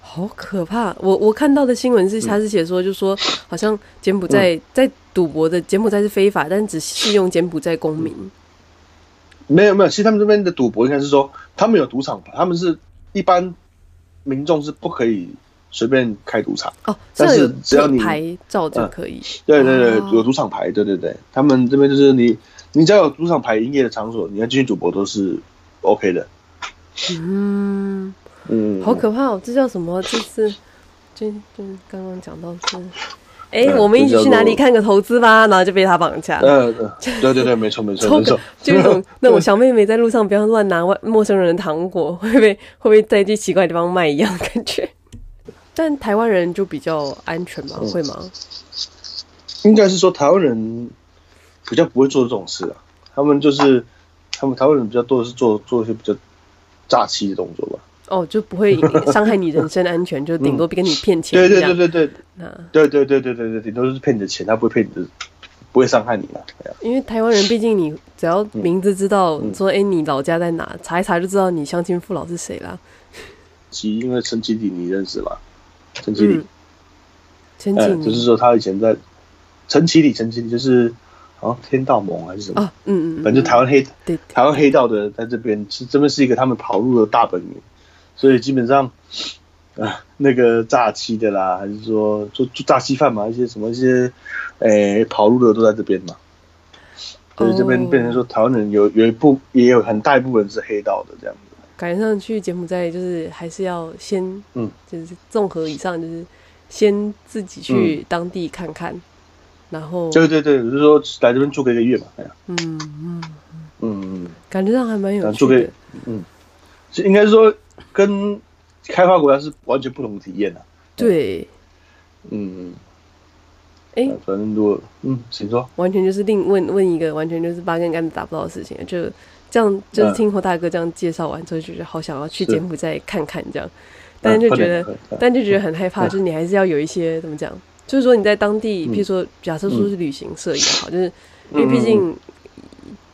好可怕！我我看到的新闻是，他是写说，就说好像柬埔寨在赌博的柬埔寨是非法，但只适用柬埔寨公民。没有没有，其实他们这边的赌博应该是说，他们有赌场牌，他们是一般民众是不可以随便开赌场哦，但是只要你牌照就可以。对对对，有赌场牌，对对对，他们这边就是你。你只要有赌场排营业的场所，你要进去赌博都是 OK 的。嗯嗯，好可怕哦！这叫什么？这是就就刚刚讲到是，哎、欸，我们一起去哪里看个投资吧？然后就被他绑架。嗯嗯，对对对，没错没错没错。就那种那种小妹妹在路上不要乱拿外陌生人的糖果，会被会不会在一些奇怪的地方卖一样的感觉？但台湾人就比较安全吗？会吗？应该是说台湾人。比较不会做这种事啊，他们就是他们台湾人比较多的是做做一些比较诈欺的动作吧。哦，就不会伤害你人身安全，就顶多跟你骗钱。对对对对对，对对对对对对，顶多是骗你的钱，他不会骗你的，不会伤害你嘛。因为台湾人毕竟你只要名字知道，说哎你老家在哪，查一查就知道你乡亲父老是谁啦。其因为陈启礼你认识吧？陈启礼，陈启礼，就是说他以前在陈启礼，陈启礼就是。好像天道盟还是什么。啊，嗯嗯，反正台湾黑对，对，台湾黑道的在这边是这边是一个他们跑路的大本营，所以基本上啊那个诈欺的啦，还是说做做诈欺犯嘛，一些什么一些诶、欸、跑路的都在这边嘛，所以这边变成说台湾人有有一部也有很大一部分是黑道的这样子。赶上去柬埔寨就是还是要先嗯，就是综合以上就是。先自己去当地看看，嗯、然后对对对，就是说来这边住个一个月嘛，哎呀，嗯嗯嗯，感觉上还蛮有趣的，嗯，是应该说跟开发国家是完全不同的体验的、啊，对，嗯，哎，反正多嗯，请说，完全就是另问问一个完全就是八竿子打不到的事情，就这样，就是听侯大哥这样介绍完之后，就觉得好想要去柬埔寨看看这样。但就觉得，但就觉得很害怕，就是你还是要有一些怎么讲？就是说你在当地，譬如说，假设说是旅行社也好，就是因为毕竟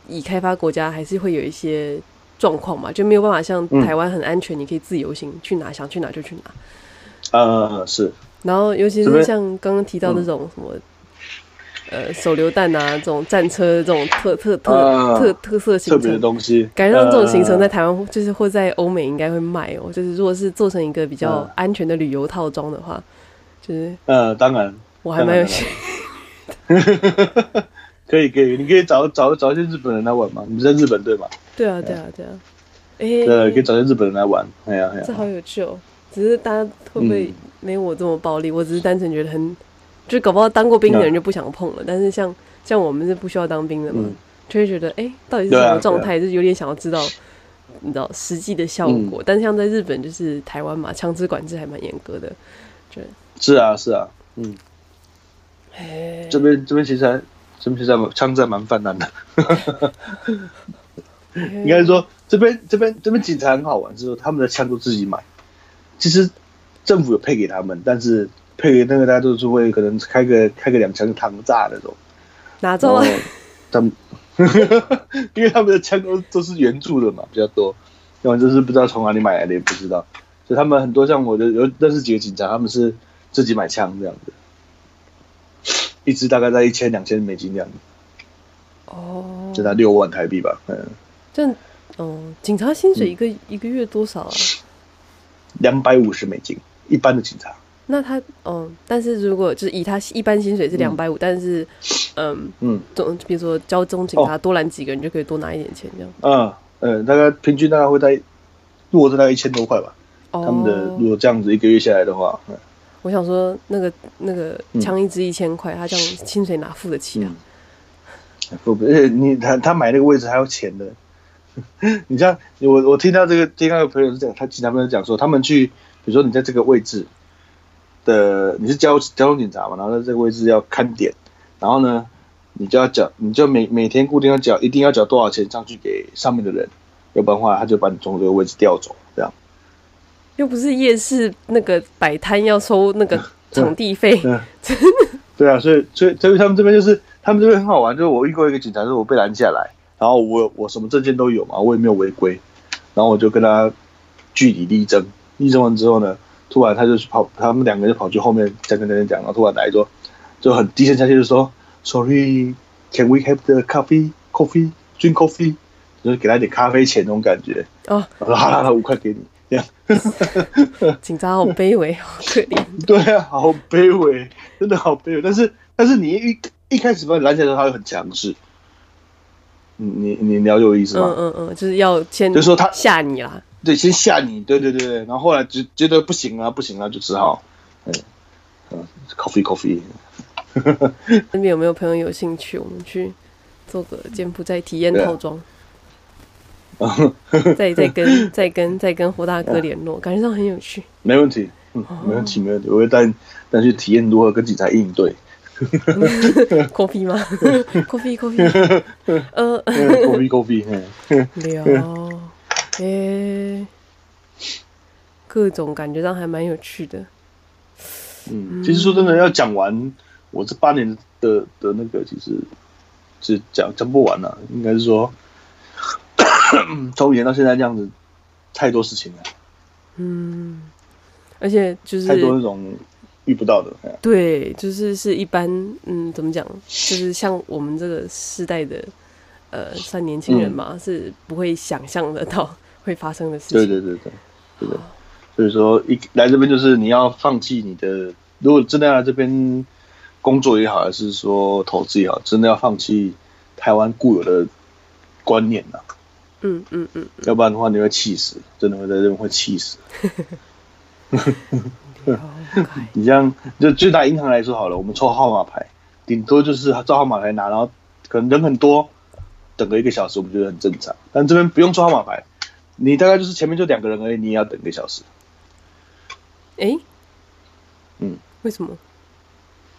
已开发国家还是会有一些状况嘛，就没有办法像台湾很安全，你可以自由行去哪想去哪就去哪。呃，是。然后尤其是像刚刚提到那种什么。呃，手榴弹啊，这种战车，这种特特特、啊、特特色行程，特别的东西，感觉上这种行程在台湾就是或在欧美应该会卖哦。就是如果是做成一个比较安全的旅游套装的话，就是呃，当然，我还蛮有兴趣。可以可以，你可以找找找一些日本人来玩嘛。你在日本对吗？对啊对啊对啊。哎，对，可以找些日本人来玩。哎呀哎呀，这好有趣哦。只是大家会不会没我这么暴力？我只是单纯觉得很。就搞不好当过兵的人就不想碰了，嗯、但是像像我们是不需要当兵的嘛，嗯、就会觉得哎、欸，到底是什么状态？就是有点想要知道，你知道实际的效果。嗯、但是像在日本，就是台湾嘛，枪支管制还蛮严格的。是啊，是啊，嗯。嘿这边这边其实还这边其实还枪支还蛮泛滥的。应该说这边这边这边警察很好玩，就是说他们的枪都自己买。其实政府有配给他们，但是。配给那个大家都是会可能开个开个两枪膛炸那种，拿走啊？他们，因为他们的枪都都是援助的嘛，比较多，要不然就是不知道从哪里买来的也不知道，所以他们很多像我的有认识几个警察，他们是自己买枪这样子，一支大概在一千两千美金这样子，哦，就拿六万台币吧，嗯，这样，哦，警察薪水一个、嗯、一个月多少啊？两百五十美金，一般的警察。那他，嗯，但是如果就是以他一般薪水是两百五，但是，嗯嗯，总比如说交中警察多拦几个人就可以多拿一点钱这样。嗯嗯，大概平均大概会在，如果是大概一千多块吧。哦。他们的如果这样子一个月下来的话，我想说那个那个枪一支一千块，他这样薪水哪付得起啊？付不起，你他他买那个位置还要钱的。你像我我听到这个听到个朋友是这样，他其他朋友讲说，他们去，比如说你在这个位置。的你是交交通警察嘛，然后在这个位置要看点，然后呢，你就要缴，你就每每天固定要缴，一定要缴多少钱上去给上面的人，要不然的话他就把你从这个位置调走。又不是夜市那个摆摊要收那个 场地费，对啊，所以所以所以他们这边就是他们这边很好玩，就是我遇过一个警察，就是我被拦下来，然后我我什么证件都有嘛，我也没有违规，然后我就跟他据理力争，力争完之后呢。突然他就跑，他们两个就跑去后面在跟那边讲，然后突然来说，就很低声下气就说，Sorry，can we have the coffee？Coffee，drink coffee，就是给他一点咖啡钱那种感觉。哦，我说好了，好，五块给你，这样。警察好卑微，好可怜。对啊，好卑微，真的好卑微。但是但是你一一开始把你拦起来的时候，他会很强势。你你你了解我意思吗？嗯嗯嗯，就是要先，就是说他吓你啦。对，先吓你，对对对，然后后来觉觉得不行啊，不行啊，就只好，嗯嗯，coffee coffee。那边有没有朋友有兴趣？我们去做个柬埔寨体验套装。再再跟 再跟再跟胡大哥联络，感觉上很有趣。没问题，嗯，没问题没问题，我会带带去体验如何跟警察应对。coffee 吗？coffee coffee，呃，coffee coffee，聊。诶、欸，各种感觉上还蛮有趣的。嗯，其实说真的，要讲完我这八年的的那个，其实是讲讲不完了，啊。应该是说，从以前到现在这样子，太多事情了。嗯，而且就是太多那种遇不到的。对，就是是一般，嗯，怎么讲？就是像我们这个世代的，呃，算年轻人嘛，嗯、是不会想象得到会发生的事情。对对对对，对的。所以说，一来这边就是你要放弃你的，如果真的要来这边工作也好，还是说投资也好，真的要放弃台湾固有的观念呐、啊。嗯嗯嗯，要不然的话你会气死，真的会在这边会气死。你像就就拿银行来说好了，我们抽号码牌，顶多就是照号码牌拿，然后可能人很多，等个一个小时，我们觉得很正常。但这边不用抽号码牌，你大概就是前面就两个人而已，你也要等一个小时。哎、欸，嗯，为什么？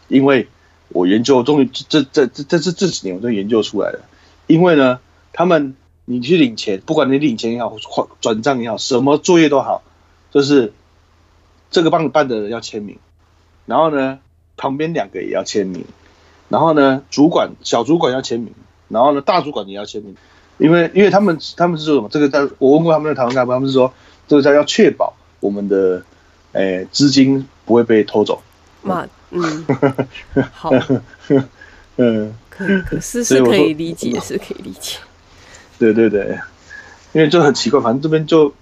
因为我研究，终于这这这这是这几年我都研究出来了。因为呢，他们。你去领钱，不管你领钱也好，转转账也好，什么作业都好，就是这个帮你办的人要签名，然后呢，旁边两个也要签名，然后呢，主管小主管要签名，然后呢，大主管也要签名，因为因为他们他们是说什么？这个在我问过他们的台湾干部，他们是说这个叫要确保我们的诶资金不会被偷走。嘛，嗯，好，嗯，可可是是可以理解，是可以理解。对对对，因为就很奇怪，反正这边就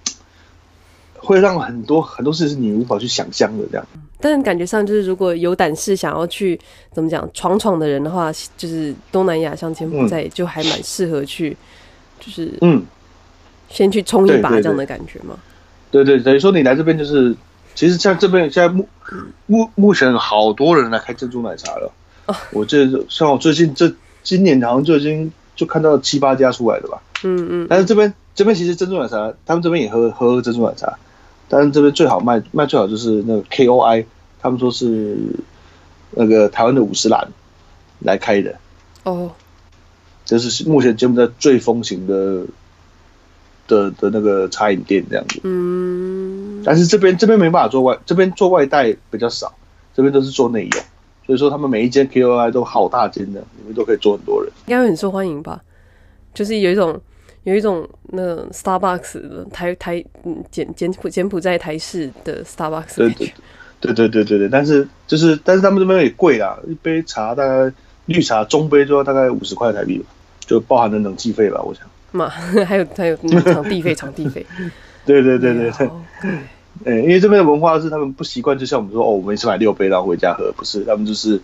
会让很多很多事是你无法去想象的这样。但感觉上就是，如果有胆识想要去怎么讲闯闯的人的话，就是东南亚像柬埔寨就还蛮适合去，就是嗯，先去冲一把这样的感觉嘛。对对，等于说你来这边就是，其实像这边现在目目目前好多人来开珍珠奶茶了。哦、我这像我最近这今年好像就已经。就看到七八家出来的吧，嗯嗯，但是这边这边其实珍珠奶茶，他们这边也喝喝珍珠奶茶，但是这边最好卖卖最好就是那个 KOI，他们说是那个台湾的五十岚来开的，哦，这是目前柬埔寨最风行的的的那个茶饮店这样子，嗯，但是这边这边没办法做外，这边做外带比较少，这边都是做内用。所以说他们每一间 KOI 都好大间的，里面都可以坐很多人，应该会很受欢迎吧？就是有一种有一种那 Starbucks 的台台嗯柬柬埔柬埔寨台式的 Starbucks，对对对对对对对，但是就是但是他们这边也贵啦，一杯茶大概绿茶中杯就要大概五十块台币吧，就包含了冷气费吧，我想。嘛，还有还有那个场地费场地费，对对对对对。哎、欸，因为这边的文化是他们不习惯，就像我们说哦，我们一次买六杯然后回家喝，不是，他们就是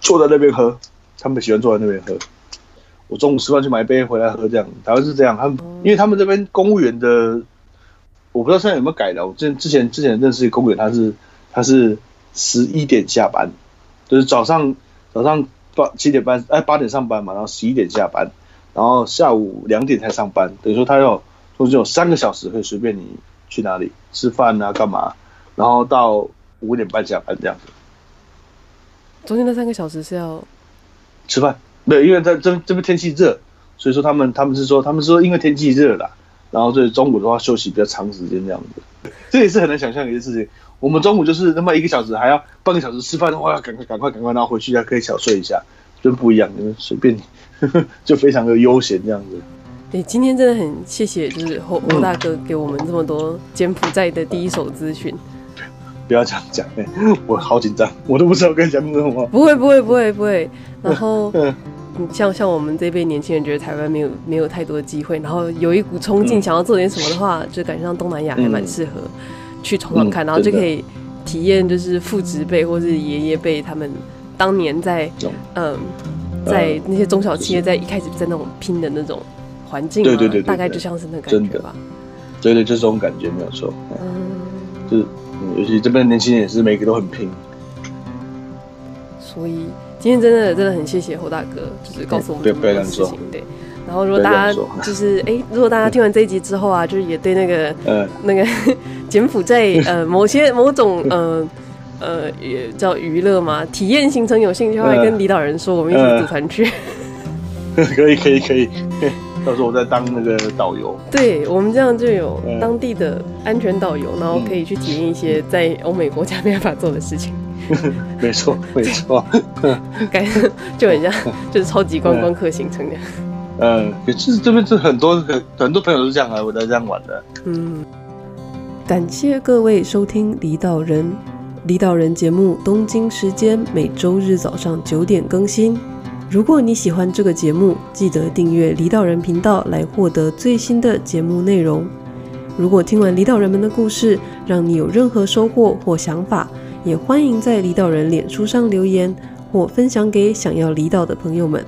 坐在那边喝，他们喜欢坐在那边喝。我中午吃饭去买一杯回来喝，这样，台湾是这样，他们因为他们这边公务员的，我不知道现在有没有改了，我之之前之前认识公务员，他是他是十一点下班，就是早上早上八七点半哎八点上班嘛，然后十一点下班，然后下午两点才上班，等于说他要中间有三个小时可以随便你。去哪里吃饭啊？干嘛？然后到五点半下班这样子。中间那三个小时是要吃饭？对，因为在这这边天气热，所以说他们他们是说他们说因为天气热啦，然后所以中午的话休息比较长时间这样子。这也是很难想象一件事情。我们中午就是那么一个小时，还要半个小时吃饭的话，赶快赶快赶快，然后回去还可以小睡一下，就不一样，因为随便，就非常的悠闲这样子。对，今天真的很谢谢，就是侯侯大哥给我们这么多柬埔寨的第一手资讯。不要这样讲，哎，我好紧张，我都不知道该讲什么。不会，不会，不会，不会。然后，像像我们这辈年轻人觉得台湾没有没有太多的机会，然后有一股冲劲想要做点什么的话，就感觉上东南亚还蛮适合去闯闯看，然后就可以体验就是父执辈或是爷爷辈他们当年在嗯在那些中小企业在一开始在那种拼的那种。环境对对对，大概就像是那感觉吧。对对，就这种感觉没有错。嗯，就是，尤其这边年轻人也是每个都很拼。所以今天真的真的很谢谢侯大哥，就是告诉我们这么多事情。对，然后如果大家就是哎、欸，如果大家听完这一集之后啊，就是也对那个 呃那个 柬埔寨呃某些某种呃呃也叫娱乐嘛体验行程有兴趣的话，跟李导人说，我们一起组团去。可以可以可以。到时候我再当那个导游，对，我们这样就有当地的安全导游，然后可以去体验一些在欧美国家没办法做的事情。没错，没错，感觉 就很像就是超级观光客行程的。嗯，其实这边是很多很很多朋友都是这样来，我在这样玩的。嗯，感谢各位收听李导人。离岛人节目东京时间每周日早上九点更新。如果你喜欢这个节目，记得订阅离岛人频道来获得最新的节目内容。如果听完离岛人们的故事，让你有任何收获或想法，也欢迎在离岛人脸书上留言或分享给想要离岛的朋友们。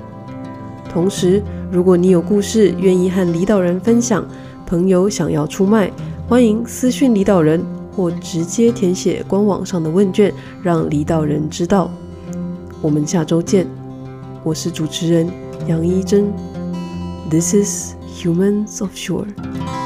同时，如果你有故事愿意和离岛人分享，朋友想要出卖，欢迎私讯离岛人。或直接填写官网上的问卷，让离岛人知道。我们下周见，我是主持人杨一真。This is Humans of Shore。